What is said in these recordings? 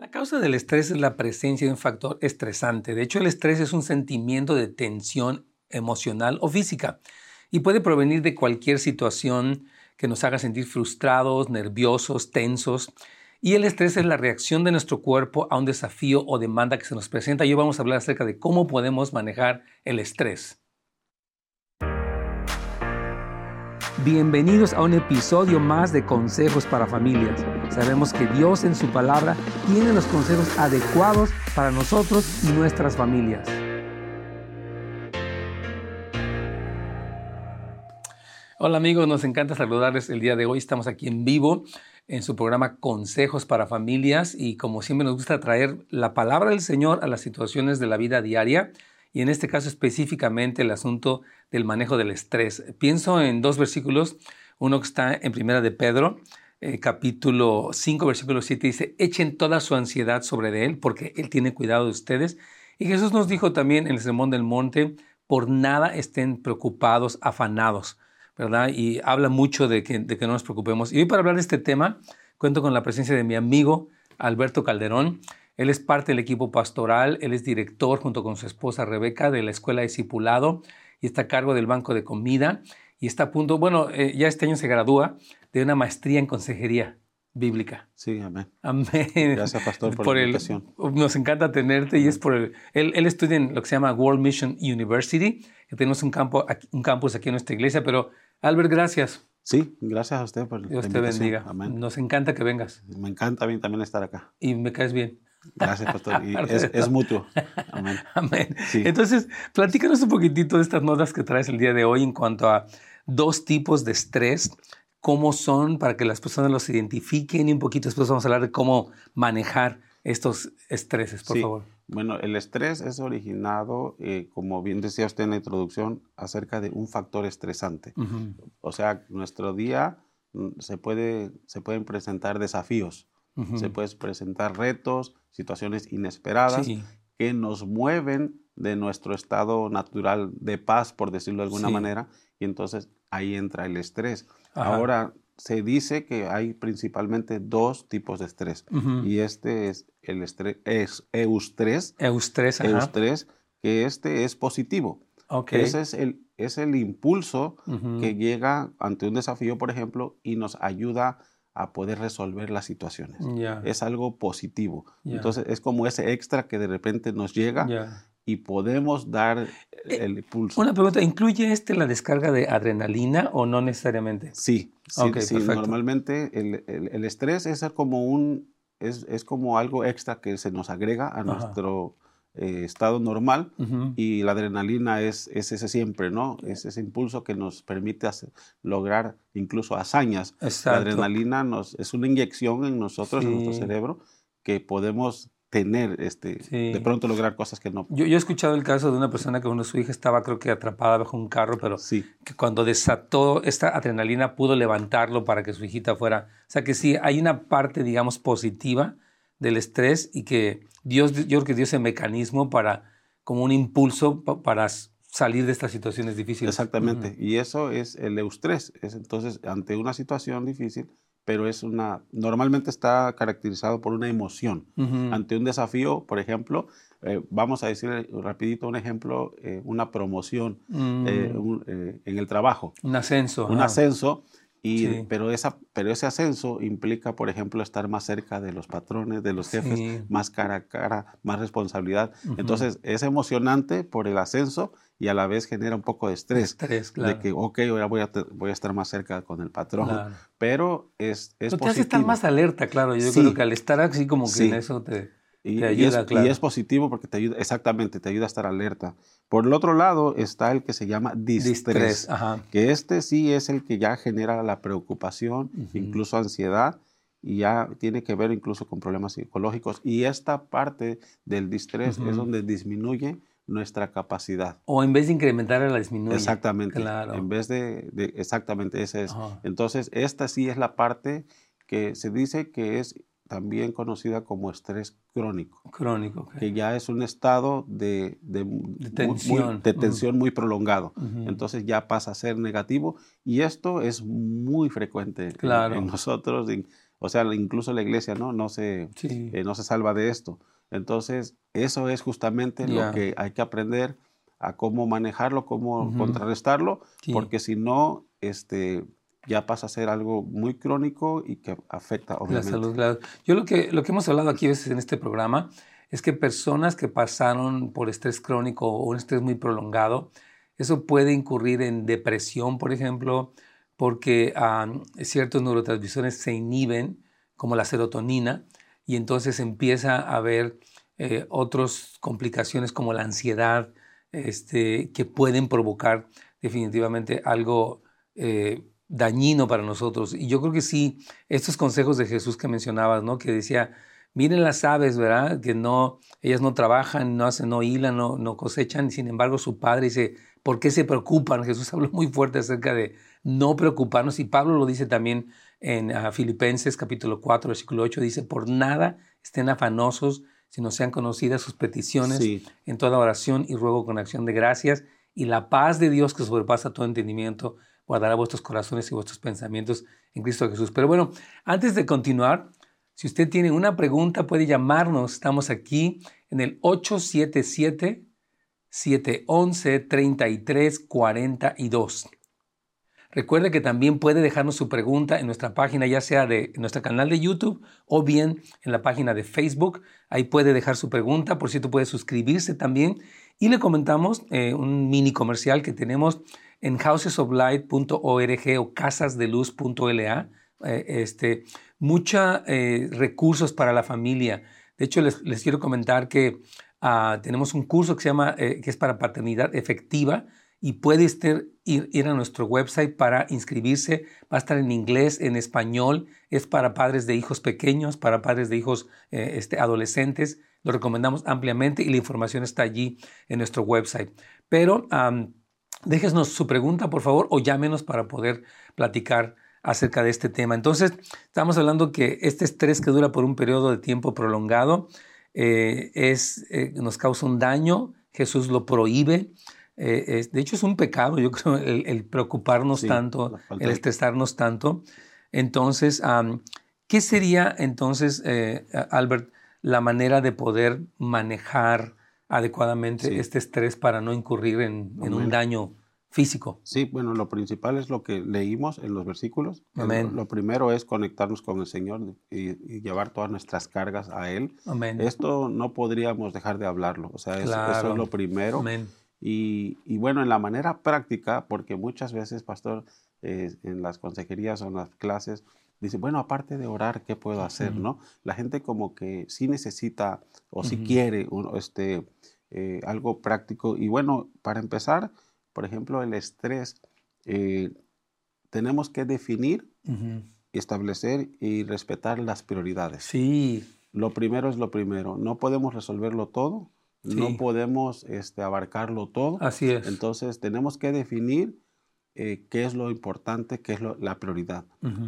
La causa del estrés es la presencia de un factor estresante. De hecho, el estrés es un sentimiento de tensión emocional o física y puede provenir de cualquier situación que nos haga sentir frustrados, nerviosos, tensos. Y el estrés es la reacción de nuestro cuerpo a un desafío o demanda que se nos presenta. Y hoy vamos a hablar acerca de cómo podemos manejar el estrés. Bienvenidos a un episodio más de Consejos para Familias. Sabemos que Dios en su palabra tiene los consejos adecuados para nosotros y nuestras familias. Hola amigos, nos encanta saludarles el día de hoy. Estamos aquí en vivo en su programa Consejos para Familias y como siempre nos gusta traer la palabra del Señor a las situaciones de la vida diaria y en este caso específicamente el asunto del manejo del estrés. Pienso en dos versículos, uno que está en Primera de Pedro, eh, capítulo 5, versículo 7, dice, echen toda su ansiedad sobre él, porque él tiene cuidado de ustedes. Y Jesús nos dijo también en el Sermón del Monte, por nada estén preocupados, afanados, ¿verdad? Y habla mucho de que, de que no nos preocupemos. Y hoy para hablar de este tema, cuento con la presencia de mi amigo Alberto Calderón. Él es parte del equipo pastoral, él es director junto con su esposa Rebeca de la Escuela de Discipulado y está a cargo del Banco de Comida y está a punto, bueno, eh, ya este año se gradúa de una maestría en consejería bíblica. Sí, amén. Amén. Gracias, pastor, por, la invitación. nos encanta tenerte y es por el, él, él, estudia en lo que se llama World Mission University, que tenemos un, campo, un campus aquí en nuestra iglesia, pero Albert, gracias. Sí, gracias a usted por Dios te bendiga. Amén. Nos encanta que vengas. Me encanta mí también estar acá. Y me caes bien. Gracias, pastor. Y es, mutuo. Amén. Amén. Entonces, platícanos un poquitito de estas notas que traes el día de hoy en cuanto a dos tipos de estrés, cómo son para que las personas los identifiquen y un poquito después vamos a hablar de cómo manejar estos estreses, por favor. Bueno, el estrés es originado, eh, como bien decía usted en la introducción, acerca de un factor estresante. O sea, nuestro día mm, se, puede, se pueden presentar desafíos, se pueden presentar retos, situaciones inesperadas que nos mueven de nuestro estado natural de paz, por decirlo de alguna manera, y entonces ahí entra el estrés. Ahora, se dice que hay principalmente dos tipos de estrés, y este es el estrés, es eustrés, eustrés, eustrés que este es positivo. Ese es el, es el impulso que llega ante un desafío, por ejemplo, y nos ayuda a poder resolver las situaciones. Es algo positivo. Entonces es como ese extra que de repente nos llega y podemos dar eh, el impulso. Una pregunta, ¿incluye este la descarga de adrenalina o no necesariamente? Sí, sí, normalmente el, el, estrés es como un es, es, como algo extra que se nos agrega a nuestro eh, estado normal y la adrenalina es, es, ese siempre, ¿no? Es ese impulso que nos permite lograr incluso hazañas. La adrenalina nos, es una inyección en nosotros, en nuestro cerebro, que podemos tener, este, de pronto lograr cosas que no. Yo, yo, he escuchado el caso de una persona que cuando su hija estaba creo que atrapada bajo un carro, pero que cuando desató esta adrenalina pudo levantarlo para que su hijita fuera. O sea que sí, hay una parte, digamos, positiva del estrés y que Dios, yo creo que dio ese mecanismo para, como un impulso para salir de estas situaciones difíciles. Exactamente, y eso es el eustrés, es entonces ante una situación difícil, pero es una, normalmente está caracterizado por una emoción. Ante un desafío, por ejemplo, eh, vamos a decir rapidito un ejemplo, eh, una promoción eh, mm. en el trabajo. Un ascenso. Un ascenso y, pero, esa, pero ese ascenso implica, por ejemplo, estar más cerca de los patrones, de los jefes, más cara a cara, más responsabilidad. Entonces, es emocionante por el ascenso y a la vez genera un poco de estrés. estrés claro. De que, ok, ahora voy a, voy a estar más cerca con el patrón. Pero es, es te hace estar más alerta, claro. Yo creo que al estar así como que en eso te... Y, es, positivo porque te ayuda, exactamente, te ayuda a estar alerta. Por el otro lado está el que se llama distrés, que este sí es el que ya genera la preocupación, incluso ansiedad, y ya tiene que ver incluso con problemas psicológicos. Y esta parte del distrés es donde disminuye nuestra capacidad. O en vez de incrementar, la disminuye. Exactamente. Claro. En vez de, exactamente, ese es. Entonces, esta sí es la parte que se dice que es también conocida como estrés crónico. Crónico. Que ya es un estado de, de, tensión, muy, tensión muy prolongado. Entonces ya pasa a ser negativo y esto es muy frecuente en, nosotros. o sea, incluso la iglesia no, no, se, eh, no se salva de esto. Entonces, eso es justamente lo que hay que aprender a cómo manejarlo, cómo contrarrestarlo, porque si no, este, ya pasa a ser algo muy crónico y que afecta obviamente. La salud, claro. Yo lo que, lo que hemos hablado aquí a veces en este programa es que personas que pasaron por estrés crónico o un estrés muy prolongado, eso puede incurrir en depresión, por ejemplo, porque ciertos neurotransmisores se inhiben, como la serotonina, y entonces empieza a haber eh, otras complicaciones como la ansiedad, este, que pueden provocar definitivamente algo eh, dañino para nosotros. Y yo creo que sí, estos consejos de Jesús que mencionabas, ¿no? Que decía, miren las aves, ¿verdad? Que no, ellas no trabajan, no hacen, no hilan, no, no cosechan, sin embargo su padre dice, ¿por qué se preocupan? Jesús habló muy fuerte acerca de no preocuparnos, y Pablo lo dice también en ah, Filipenses capítulo 4, versículo 8, dice, por nada estén afanosos, sino sean conocidas sus peticiones en toda oración y ruego con acción de gracias, y la paz de Dios que sobrepasa todo entendimiento, guardará vuestros corazones y vuestros pensamientos en Cristo Jesús. Pero bueno, antes de continuar, si usted tiene una pregunta, puede llamarnos. Estamos aquí en el 877-711-3342. Recuerde que también puede dejarnos su pregunta en nuestra página, ya sea de nuestro canal de YouTube o bien en la página de Facebook. Ahí puede dejar su pregunta, por cierto, puede suscribirse también. Y le comentamos eh, un mini comercial que tenemos en housesoflight.org o casasdeluz.la. Eh, este, muchos eh, recursos para la familia. De hecho, les, quiero comentar que ah, tenemos un curso que se llama, eh, que es para paternidad efectiva y puede ir, ir, a nuestro website para inscribirse. Va a estar en inglés, en español. Es para padres de hijos pequeños, para padres de hijos este, adolescentes. Lo recomendamos ampliamente y la información está allí en nuestro website. Pero déjenos su pregunta, por favor, o llámenos para poder platicar acerca de este tema. Entonces, estamos hablando que este estrés que dura por un periodo de tiempo prolongado eh, es, eh, nos causa un daño, Jesús lo prohíbe. Eh, de hecho, es un pecado, yo creo, el, preocuparnos tanto, el estresarnos tanto. Entonces, ¿qué sería entonces, Albert, la manera de poder manejar adecuadamente este estrés para no incurrir en, un daño físico. Sí, bueno, lo principal es lo que leímos en los versículos. Amén. Lo, primero es conectarnos con el Señor y, llevar todas nuestras cargas a Él. Amén. Esto no podríamos dejar de hablarlo, o sea, eso es lo primero. Amén. Y, bueno, en la manera práctica, porque muchas veces, pastor, eh, en las consejerías o en las clases, dice, bueno, aparte de orar, ¿qué puedo hacer? ¿no? La gente como que sí necesita o sí quiere este, eh, algo práctico. Y bueno, para empezar, por ejemplo, el estrés, eh, tenemos que definir, establecer y respetar las prioridades. Sí. Lo primero es lo primero. No podemos resolverlo todo, no podemos este, abarcarlo todo. Así es. Entonces, tenemos que definir eh, qué es lo importante, qué es la prioridad.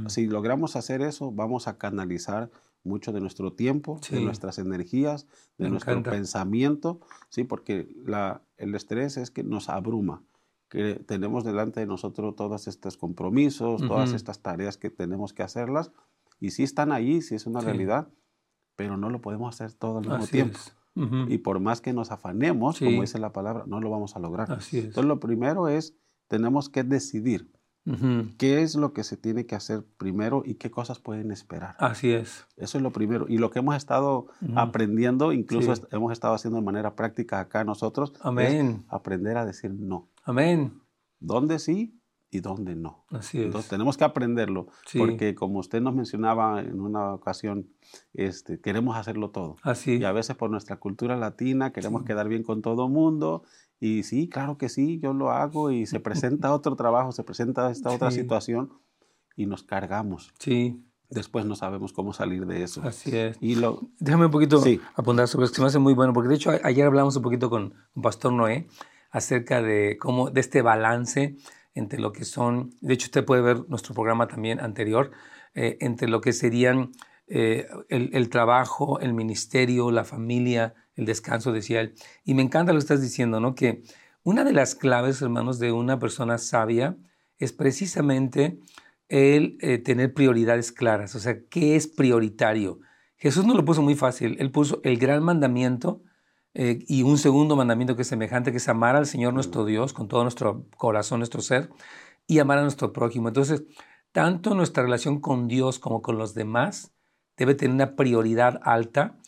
Si logramos hacer eso, vamos a canalizar mucho de nuestro tiempo, de nuestras energías, de nuestro pensamiento, ¿sí? porque la, el estrés es que nos abruma, que tenemos delante de nosotros todos estos compromisos, todas estas tareas que tenemos que hacerlas, y sí están ahí, sí es una realidad, pero no lo podemos hacer todo al mismo tiempo. Y por más que nos afanemos, como dice la palabra, no lo vamos a lograr. Entonces lo primero es tenemos que decidir qué es lo que se tiene que hacer primero y qué cosas pueden esperar. Así es. Eso es lo primero. Y lo que hemos estado aprendiendo, incluso hemos estado haciendo de manera práctica acá nosotros, Amén. es aprender a decir no. Amén. ¿Dónde sí y dónde no? Así es. Entonces tenemos que aprenderlo, porque como usted nos mencionaba en una ocasión, este, queremos hacerlo todo. Así. Y a veces por nuestra cultura latina queremos quedar bien con todo mundo y sí, claro que sí, yo lo hago y se presenta otro trabajo, se presenta esta otra situación y nos cargamos. Sí. Después no sabemos cómo salir de eso. Así es. Y lo, Déjame un poquito apuntar sobre esto, que me hace muy bueno, porque de hecho ayer hablamos un poquito con pastor Noé acerca de cómo, de este balance entre lo que son, de hecho usted puede ver nuestro programa también anterior, eh, entre lo que serían eh, el, el, trabajo, el ministerio, la familia, el descanso, decía él. Y me encanta lo que estás diciendo, ¿no? Que una de las claves, hermanos, de una persona sabia es precisamente el eh, tener prioridades claras. O sea, ¿qué es prioritario? Jesús no lo puso muy fácil. Él puso el gran mandamiento eh, y un segundo mandamiento que es semejante, que es amar al Señor nuestro Dios con todo nuestro corazón, nuestro ser, y amar a nuestro prójimo. Entonces, tanto nuestra relación con Dios como con los demás debe tener una prioridad alta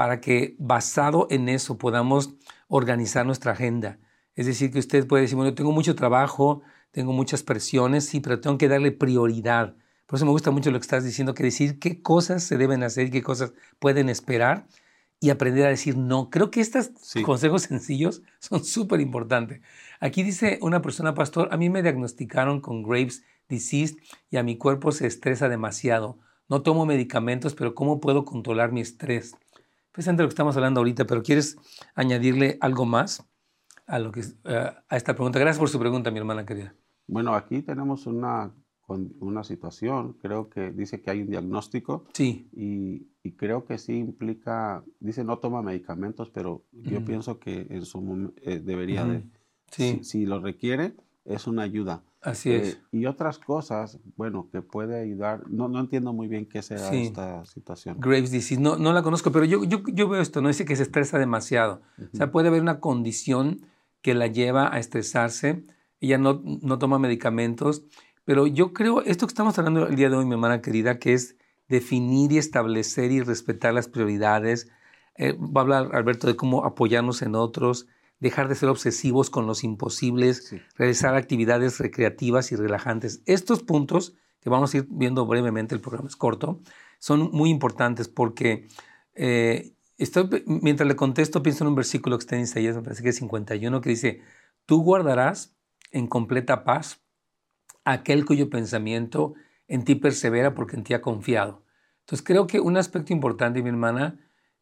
para que basado en eso podamos organizar nuestra agenda. Es decir, que usted puede decir, bueno, tengo mucho trabajo, tengo muchas presiones, sí, pero tengo que darle prioridad. Por eso me gusta mucho lo que estás diciendo, que decir qué cosas se deben hacer y qué cosas pueden esperar y aprender a decir no. Creo que estos consejos sencillos son súper importantes. Aquí dice una persona, pastor, a mí me diagnosticaron con Graves disease y a mi cuerpo se estresa demasiado. No tomo medicamentos, pero ¿cómo puedo controlar mi estrés? Presente lo que estamos hablando ahorita, pero ¿quieres añadirle algo más a, lo que, eh, a esta pregunta? Gracias por su pregunta, mi hermana querida. Bueno, aquí tenemos una, una situación, creo que dice que hay un diagnóstico. Sí. Y, creo que sí implica, dice no toma medicamentos, pero yo pienso que en su eh, debería de, sí. si, lo requiere, es una ayuda. Así es. Eh, y otras cosas, bueno, que puede ayudar. No, no entiendo muy bien qué será esta situación. Graves disease, no, no la conozco, pero yo, yo, yo veo esto, no dice que se estresa demasiado. O sea, puede haber una condición que la lleva a estresarse. Ella no, no toma medicamentos, pero yo creo, esto que estamos hablando el día de hoy, mi hermana querida, que es definir y establecer y respetar las prioridades. Eh, va a hablar Alberto de cómo apoyarnos en otros, dejar de ser obsesivos con los imposibles, realizar actividades recreativas y relajantes. Estos puntos, que vamos a ir viendo brevemente, el programa es corto, son muy importantes porque eh, estoy, mientras le contesto pienso en un versículo que está en Isaías, me parece que es 51, que dice, tú guardarás en completa paz aquel cuyo pensamiento en ti persevera porque en ti ha confiado. Entonces creo que un aspecto importante, mi hermana,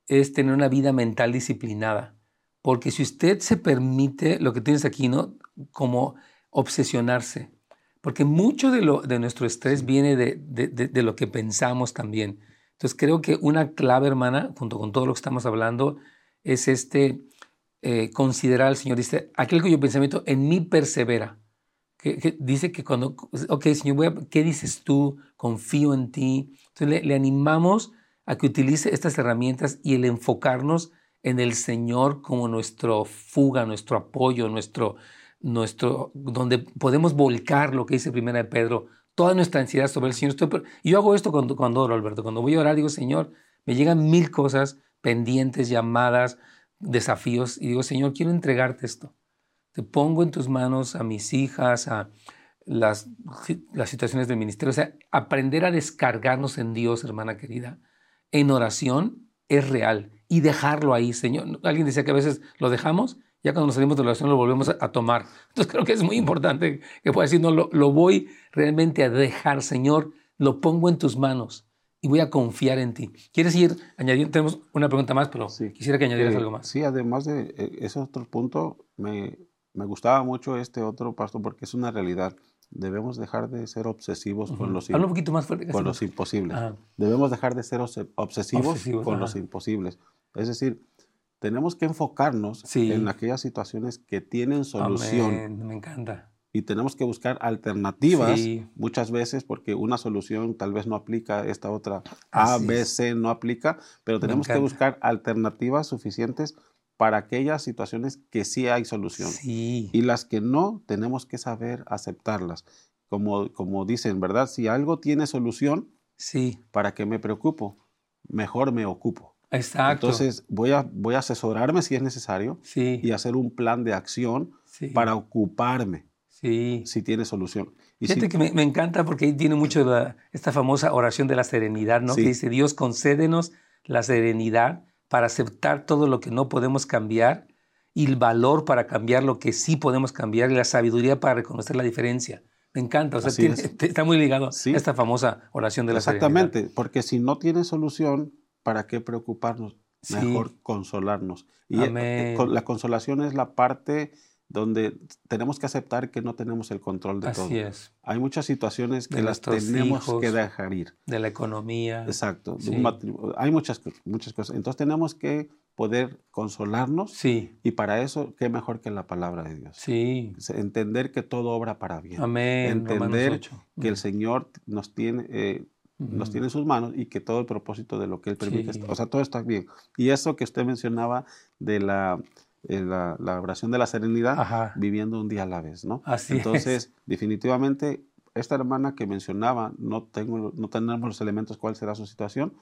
es tener una vida mental disciplinada. Porque si usted se permite lo que tienes aquí, ¿no? Como obsesionarse. Porque mucho de, lo, de nuestro estrés viene de, de, lo que pensamos también. Entonces creo que una clave, hermana, junto con todo lo que estamos hablando, es este eh, considerar al Señor. Dice, aquel cuyo pensamiento en mí persevera. Que, dice que cuando, ok, Señor, voy a, ¿qué dices tú? Confío en ti. Entonces le, le animamos a que utilice estas herramientas y el enfocarnos en el Señor como nuestro fuga, nuestro apoyo, nuestro, nuestro, donde podemos volcar lo que dice Primera de Pedro, toda nuestra ansiedad sobre el Señor. y yo hago esto cuando, cuando oro, Alberto, cuando voy a orar, digo, Señor, me llegan mil cosas pendientes, llamadas, desafíos, y digo, Señor, quiero entregarte esto. Te pongo en tus manos a mis hijas, a las, las situaciones del ministerio. O sea, aprender a descargarnos en Dios, hermana querida, en oración es real y dejarlo ahí, Señor. Alguien decía que a veces lo dejamos, ya cuando nos salimos de la oración lo volvemos a, tomar. Entonces creo que es muy importante que pueda decir, no, lo, lo, voy realmente a dejar, Señor, lo pongo en tus manos y voy a confiar en ti. ¿Quieres ir añadiendo? Tenemos una pregunta más, pero quisiera que añadieras algo más. Sí, además de eh, ese otro punto, me, me gustaba mucho este otro paso porque es una realidad. Debemos dejar de ser obsesivos con, los, un poquito más con los imposibles. Debemos dejar de ser obsesivos, con los imposibles. Es decir, tenemos que enfocarnos en aquellas situaciones que tienen solución. Me encanta. Y tenemos que buscar alternativas muchas veces porque una solución tal vez no aplica, esta otra A, B, C no aplica, pero tenemos que buscar alternativas suficientes para aquellas situaciones que sí hay solución. Y las que no, tenemos que saber aceptarlas. Como, como dicen, ¿verdad? Si algo tiene solución, sí. ¿para qué me preocupo? Mejor me ocupo. Exacto. Entonces voy a, voy a asesorarme si es necesario sí. y hacer un plan de acción para ocuparme sí. si tiene solución. Y Fíjate que me, encanta porque ahí tiene mucho esta famosa oración de la serenidad, ¿no? Que dice, Dios concédenos la serenidad para aceptar todo lo que no podemos cambiar y el valor para cambiar lo que sí podemos cambiar y la sabiduría para reconocer la diferencia. Me encanta, o sea, está muy ligado a esta famosa oración de la Exactamente, porque si no tiene solución, ¿para qué preocuparnos? Mejor consolarnos. Y eh, la consolación es la parte donde tenemos que aceptar que no tenemos el control de todo. Así es. Hay muchas situaciones que De las tenemos hijos. que dejar ir. De la economía. Exacto. Sí. Hay muchas, muchas cosas. Entonces tenemos que poder consolarnos Sí, y para eso, ¿qué mejor que la palabra de Dios? sí. Entender que todo obra para bien. Amén. Entender 8. Que el Señor nos tiene, eh, Ujú. tiene en sus manos y que todo el propósito de lo que Él permite, Sí. está- o sea, todo está bien. Y eso que usted mencionaba de la, eh, la, la oración de la serenidad, Ajá. viviendo un día a la vez, ¿no? Así es. Entonces, definitivamente, esta hermana que mencionaba, no, tengo, no tenemos los elementos cuál será su situación,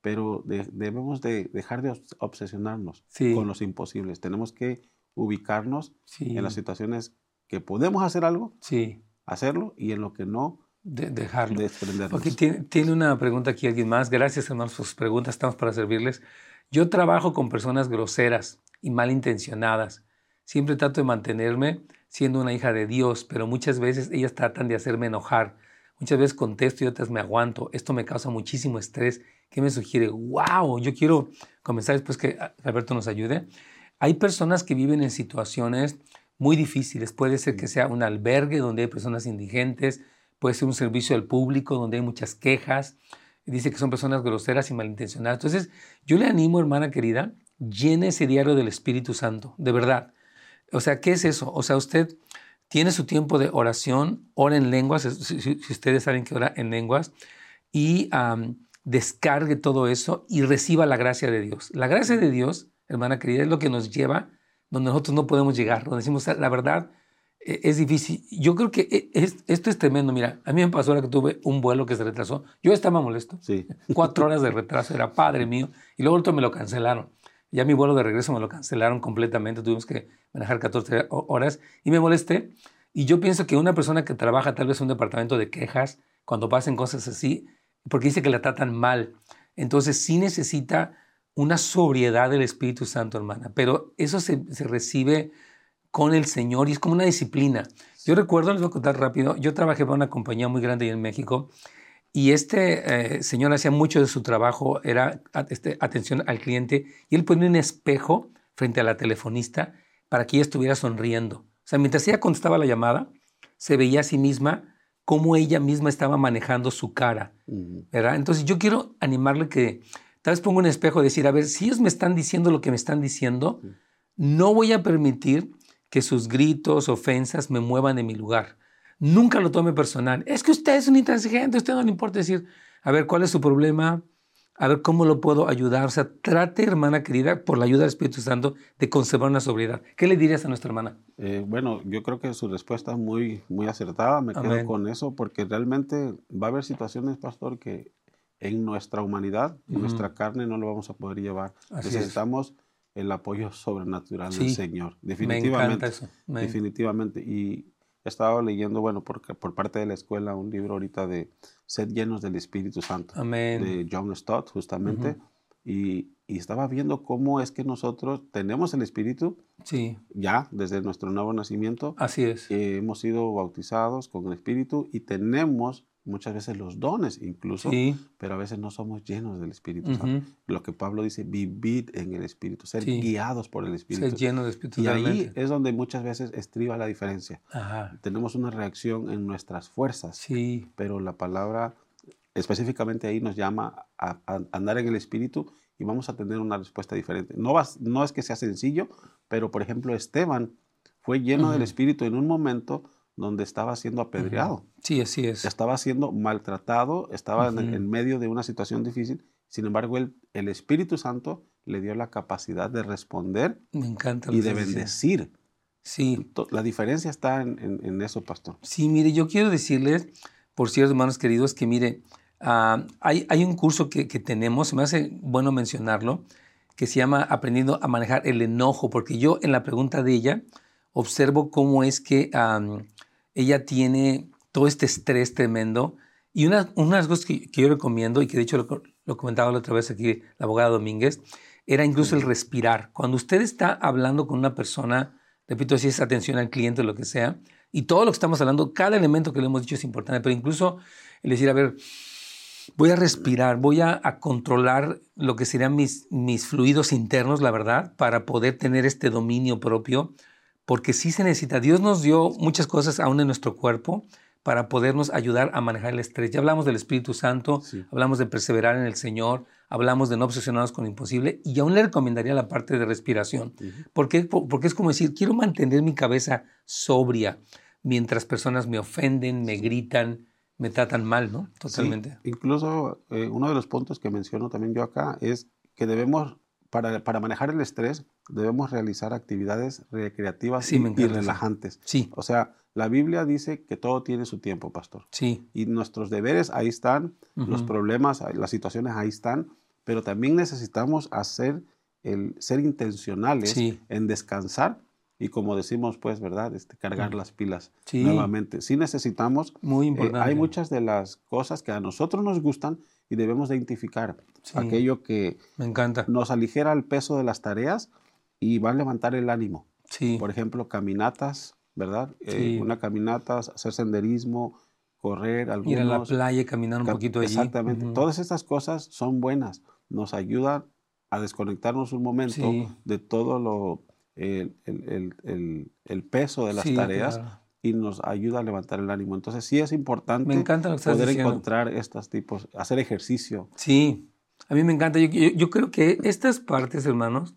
pero de- debemos de dejar de obs- obsesionarnos Sí. con los imposibles. Tenemos que ubicarnos Sí. en las situaciones que podemos hacer algo, Sí. hacerlo, y en lo que no, De- dejarlo. desprendernos. Ok, tiene, tiene una pregunta aquí alguien más. Gracias, hermanos, por sus preguntas. Estamos para servirles. Yo trabajo con personas groseras y malintencionadas. Siempre trato de mantenerme siendo una hija de Dios, pero muchas veces ellas tratan de hacerme enojar. Muchas veces contesto y otras me aguanto. Esto me causa muchísimo estrés. ¿Qué me sugiere? ¡Wow! Yo quiero comenzar después que Alberto nos ayude. Hay personas que viven en situaciones muy difíciles. Puede ser que sea un albergue donde hay personas indigentes, puede ser un servicio al público donde hay muchas quejas. Dice que son personas groseras y malintencionadas. Entonces, yo le animo, hermana querida, llene ese diario del Espíritu Santo, de verdad. O sea, ¿qué es eso? O sea, usted tiene su tiempo de oración, ora en lenguas, si, ustedes saben que ora en lenguas, y descargue todo eso y reciba la gracia de Dios. La gracia de Dios, hermana querida, es lo que nos lleva donde nosotros no podemos llegar, donde decimos, la verdad, es difícil. Yo creo que es- esto es tremendo. Mira, a mí me pasó ahora que tuve un vuelo que se retrasó. Yo estaba molesto. Sí, Cuatro horas de retraso, era padre mío. Y luego otro me lo cancelaron. Ya mi vuelo de regreso me lo cancelaron completamente. Tuvimos que manejar 14 ho- horas y me molesté. Y yo pienso que una persona que trabaja tal vez en un departamento de quejas, cuando pasen cosas así, porque dice que la tratan mal, entonces sí necesita una sobriedad del Espíritu Santo, hermana. Pero eso se, se recibe con el Señor y es como una disciplina. Yo recuerdo, les voy a contar rápido, yo trabajé para una compañía muy grande ahí en México y este eh, señor hacía mucho de su trabajo, era este, atención al cliente, y él ponía un espejo frente a la telefonista para que ella estuviera sonriendo. O sea, mientras ella contestaba la llamada, se veía a sí misma cómo ella misma estaba manejando su cara. ¿verdad? Entonces yo quiero animarle que tal vez ponga un espejo y decir, a ver, si ellos me están diciendo lo que me están diciendo, no voy a permitir que sus gritos, ofensas me muevan de mi lugar. Nunca lo tome personal. Es que usted es un intransigente, a usted no le importa decir, a ver, ¿cuál es su problema? A ver, ¿cómo lo puedo ayudar? O sea, trate, hermana querida, por la ayuda del Espíritu Santo, de conservar una sobriedad. ¿Qué le dirías a nuestra hermana? Eh, bueno, yo creo que su respuesta es muy, muy acertada. Me Amén. quedo con eso porque realmente va a haber situaciones, pastor, que en nuestra humanidad, en nuestra carne, no lo vamos a poder llevar. Así es. El apoyo sobrenatural Sí, del Señor. Me Definitivamente. encanta eso. Me- Definitivamente. Y he estado leyendo, bueno, porque, por parte de la escuela, un libro ahorita de Sed llenos del Espíritu Santo, Amén. de John Stott, justamente. Ujú. y, y estaba viendo cómo es que nosotros tenemos el Espíritu Sí, ya desde nuestro nuevo nacimiento. así es. eh, hemos sido bautizados con el Espíritu y tenemos muchas veces los dones incluso, Sí. pero a veces no somos llenos del Espíritu. Santo. Lo que Pablo dice, vivir en el Espíritu, ser Sí. guiados por el Espíritu. Ser lleno de Espíritu y ahí es donde muchas veces estriba la diferencia. Ajá. Tenemos una reacción en nuestras fuerzas, Sí, pero la palabra específicamente ahí nos llama a, a andar en el Espíritu y vamos a tener una respuesta diferente. No, vas, no es que sea sencillo, pero por ejemplo Esteban fue lleno del Ujú. Espíritu en un momento donde estaba siendo apedreado, sí, así es. estaba siendo maltratado, estaba en, medio de una situación difícil. Sin embargo, el, el Espíritu Santo le dio la capacidad de responder Me encanta. y de bendecir. Sí, La diferencia está en, en- en eso, pastor. Sí, mire, yo quiero decirles, por cierto, hermanos queridos, que mire, ah, hay, hay un curso que, que tenemos, me hace bueno mencionarlo, que se llama Aprendiendo a manejar el enojo, porque yo en la pregunta de ella observo cómo es que ella tiene todo este estrés tremendo. Y una, una de las cosas que, que yo recomiendo, y que de hecho lo, lo comentaba la otra vez aquí la abogada Domínguez, era incluso el respirar. Cuando usted está hablando con una persona, repito, si es atención al cliente o lo que sea, y todo lo que estamos hablando, cada elemento que le hemos dicho es importante, pero incluso el decir, a ver, voy a respirar, voy a, a controlar lo que serían mis, mis fluidos internos, la verdad, para poder tener este dominio propio, porque sí se necesita. Dios nos dio muchas cosas aún en nuestro cuerpo para podernos ayudar a manejar el estrés. Ya hablamos del Espíritu Santo, hablamos de perseverar en el Señor, hablamos de no obsesionarnos con lo imposible y aún le recomendaría la parte de respiración. porque, porque es como decir, quiero mantener mi cabeza sobria mientras personas me ofenden, me gritan, me tratan mal, ¿no? Totalmente. incluso eh, uno de los puntos que menciono también yo acá es que debemos, para, para manejar el estrés, debemos realizar actividades recreativas y, relajantes. Sí. O sea, la Biblia dice que todo tiene su tiempo, pastor. Sí. Y nuestros deberes ahí están, los problemas, las situaciones ahí están, pero también necesitamos hacer el ser intencionales en descansar y como decimos, pues, ¿verdad? Este, cargar las pilas nuevamente. Sí necesitamos. Muy eh, importante. hay muchas de las cosas que a nosotros nos gustan y debemos de identificar aquello que Me encanta. nos aligera el peso de las tareas y va a levantar el ánimo. Sí. Por ejemplo, caminatas, ¿verdad? Eh, una caminata, hacer senderismo, correr, algunos, Ir a la playa, caminar un poquito allí. Exactamente. Todas estas cosas son buenas. Nos ayudan a desconectarnos un momento de todo lo el, el, el, peso de las tareas y nos ayuda a levantar el ánimo. Entonces sí es importante me encanta poder encontrar estos tipos, hacer ejercicio. Sí, a mí me encanta. Yo, yo, creo que estas partes, hermanos,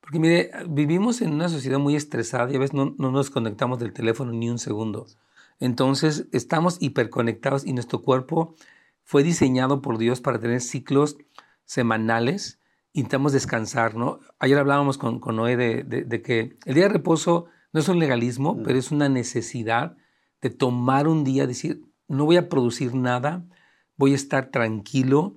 porque mire, vivimos en una sociedad muy estresada y a veces no, no nos conectamos del teléfono ni un segundo. Entonces estamos hiperconectados y nuestro cuerpo fue diseñado por Dios para tener ciclos semanales intentamos descansar, ¿no? Ayer hablábamos con, con Noé de, que el día de reposo no es un legalismo, mm. pero es una necesidad de tomar un día, decir, no voy a producir nada, voy a estar tranquilo,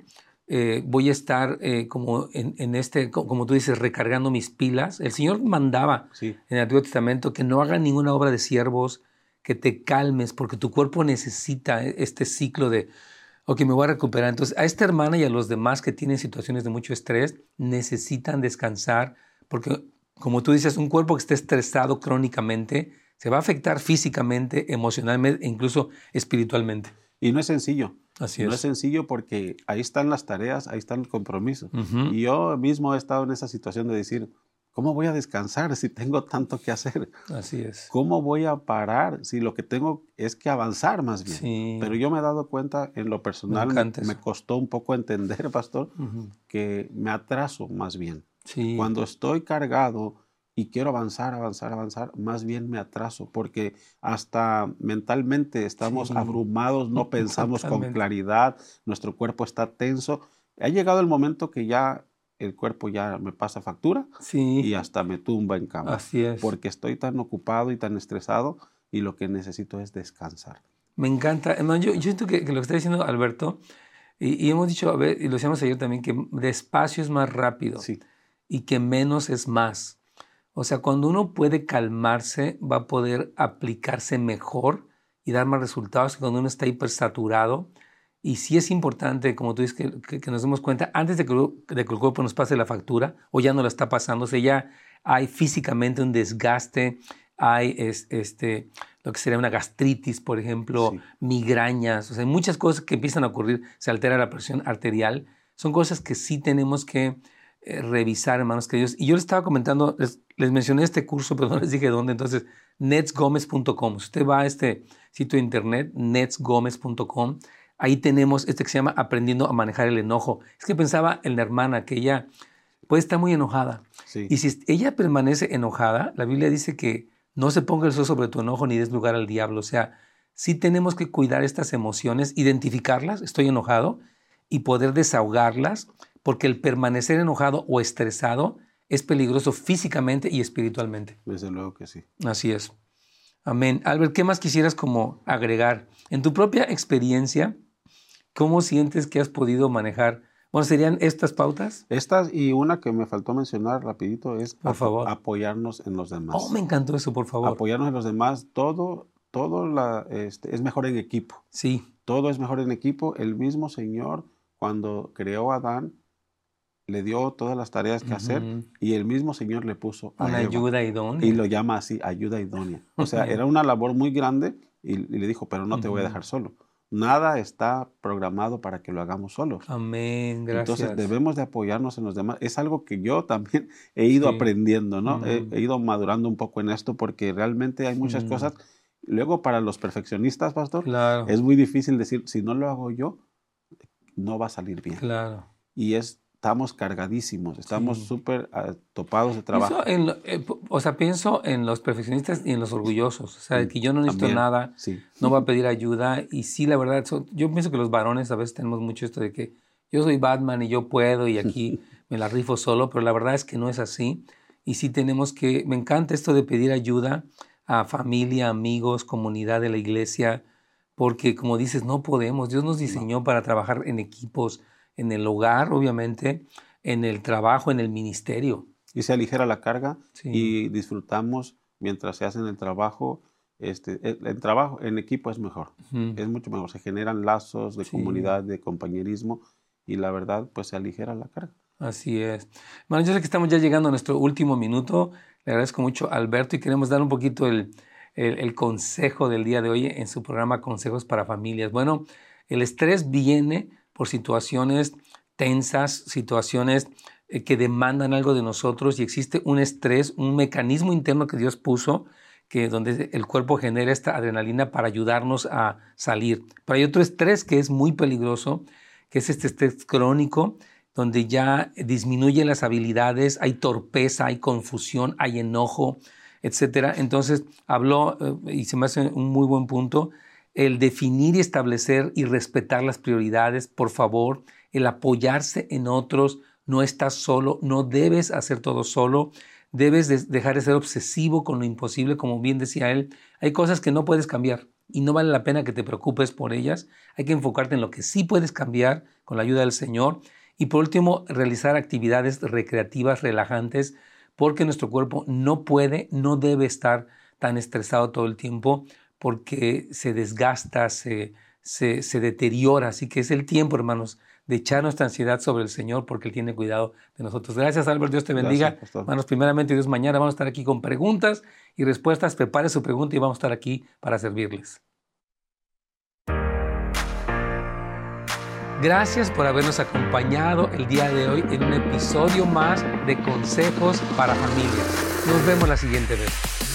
eh, voy a estar eh, como en, este, como tú dices, recargando mis pilas. El Señor mandaba en el Antiguo Testamento que no haga ninguna obra de siervos, que te calmes, porque tu cuerpo necesita este ciclo de ok, me voy a recuperar. Entonces, a esta hermana y a los demás que tienen situaciones de mucho estrés, necesitan descansar, porque como tú dices, un cuerpo que esté estresado crónicamente se va a afectar físicamente, emocionalmente e incluso espiritualmente. Y no es sencillo. Así es. No es sencillo porque ahí están las tareas, ahí están el compromiso. Y yo mismo he estado en esa situación de decir, ¿Cómo voy a descansar si tengo tanto que hacer? Así es. ¿Cómo voy a parar si lo que tengo es que avanzar más bien? Sí. Pero yo me he dado cuenta en lo personal, me, costó un poco entender, pastor, que me atraso más bien. Sí. Cuando estoy cargado y quiero avanzar, avanzar, avanzar, más bien me atraso porque hasta mentalmente estamos abrumados, no pensamos con claridad, nuestro cuerpo está tenso. Ha llegado el momento que ya el cuerpo ya me pasa factura y hasta me tumba en cama. Así es. Porque estoy tan ocupado y tan estresado y lo que necesito es descansar. Me encanta. yo, yo siento que, lo que está diciendo Alberto, y, hemos dicho, a ver, y lo decíamos ayer también, que despacio es más rápido sí. Y que menos es más. O sea, cuando uno puede calmarse, va a poder aplicarse mejor y dar más resultados que cuando uno está hipersaturado. Y sí es importante, como tú dices, que, nos demos cuenta antes de que, de que, el cuerpo nos pase la factura o ya no la está pasando, o sea, ya hay físicamente un desgaste, hay este, lo que sería una gastritis, por ejemplo, migrañas, o sea, muchas cosas que empiezan a ocurrir, se altera la presión arterial, son cosas que sí tenemos que eh, revisar, hermanos queridos. Y yo les estaba comentando, les, les, mencioné este curso, pero no les dije dónde, entonces, netsgomez.com. usted va a este sitio de internet, netsgomez.com, ahí tenemos este que se llama Aprendiendo a manejar el enojo. Es que pensaba en la hermana que ella puede estar muy enojada. Y si ella permanece enojada, la Biblia dice que no se ponga el sol sobre tu enojo ni des lugar al diablo. O sea, sí tenemos que cuidar estas emociones, identificarlas, estoy enojado, y poder desahogarlas, porque el permanecer enojado o estresado es peligroso físicamente y espiritualmente. Desde luego que sí. Así es. Amén. Albert, ¿qué más quisieras como agregar? En tu propia experiencia, ¿Cómo sientes que has podido manejar? Bueno, ¿serían estas pautas? Estas y una que me faltó mencionar rapidito es por favor. apoyarnos en los demás. Oh, me encantó eso, por favor. Apoyarnos en los demás. Todo, todo la, este, es mejor en equipo. Sí. Todo es mejor en equipo. El mismo Señor, cuando creó a Adán, le dio todas las tareas que hacer y el mismo Señor le puso a una ayuda idónea. Y lo llama así, ayuda idónea. O sea, era una labor muy grande y, le dijo, pero no te voy a dejar solo nada está programado para que lo hagamos solos. Amén, gracias. Entonces debemos de apoyarnos en los demás. Es algo que yo también he ido aprendiendo, ¿no? he, ido madurando un poco en esto porque realmente hay muchas cosas. Luego para los perfeccionistas, pastor, es muy difícil decir, si no lo hago yo, no va a salir bien. Claro. Y es estamos cargadísimos, estamos súper ah, topados de trabajo. Eh, o sea, pienso en los perfeccionistas y en los orgullosos. O sea, que yo no necesito nada, no va a pedir ayuda. Y sí, la verdad, yo pienso que los varones a veces tenemos mucho esto de que yo soy Batman y yo puedo y aquí me la rifo solo, pero la verdad es que no es así. Y sí tenemos que, me encanta esto de pedir ayuda a familia, amigos, comunidad de la iglesia, porque como dices, no podemos. Dios nos diseñó para trabajar en equipos, en el hogar, obviamente, en el trabajo, en el ministerio. Y se aligera la carga y disfrutamos mientras se hace en el trabajo. Este, el, trabajo en equipo es mejor, es mucho mejor. Se generan lazos de comunidad, de compañerismo y la verdad, pues se aligera la carga. Así es. Bueno, yo sé que estamos ya llegando a nuestro último minuto. Le agradezco mucho a Alberto y queremos dar un poquito el, el consejo del día de hoy en su programa Consejos para Familias. Bueno, el estrés viene por situaciones tensas, situaciones eh, que demandan algo de nosotros y existe un estrés, un mecanismo interno que Dios puso que donde el cuerpo genera esta adrenalina para ayudarnos a salir. Pero hay otro estrés que es muy peligroso, que es este estrés crónico, donde ya disminuyen las habilidades, hay torpeza, hay confusión, hay enojo, etc. Entonces habló, eh, y se me hace un muy buen punto, el definir y establecer y respetar las prioridades, por favor, el apoyarse en otros, no estás solo, no debes hacer todo solo, debes dejar de ser obsesivo con lo imposible, como bien decía él, hay cosas que no puedes cambiar y no vale la pena que te preocupes por ellas, hay que enfocarte en lo que sí puedes cambiar con la ayuda del Señor y por último, realizar actividades recreativas, relajantes, porque nuestro cuerpo no puede, no debe estar tan estresado todo el tiempo porque se desgasta, se, se, deteriora. Así que es el tiempo, hermanos, de echar nuestra ansiedad sobre el Señor porque Él tiene cuidado de nosotros. Gracias, Albert. Dios te bendiga. hermanos, primeramente, Dios, mañana vamos a estar aquí con preguntas y respuestas. Prepare su pregunta y vamos a estar aquí para servirles. Gracias por habernos acompañado el día de hoy en un episodio más de Consejos para Familias. Nos vemos la siguiente vez.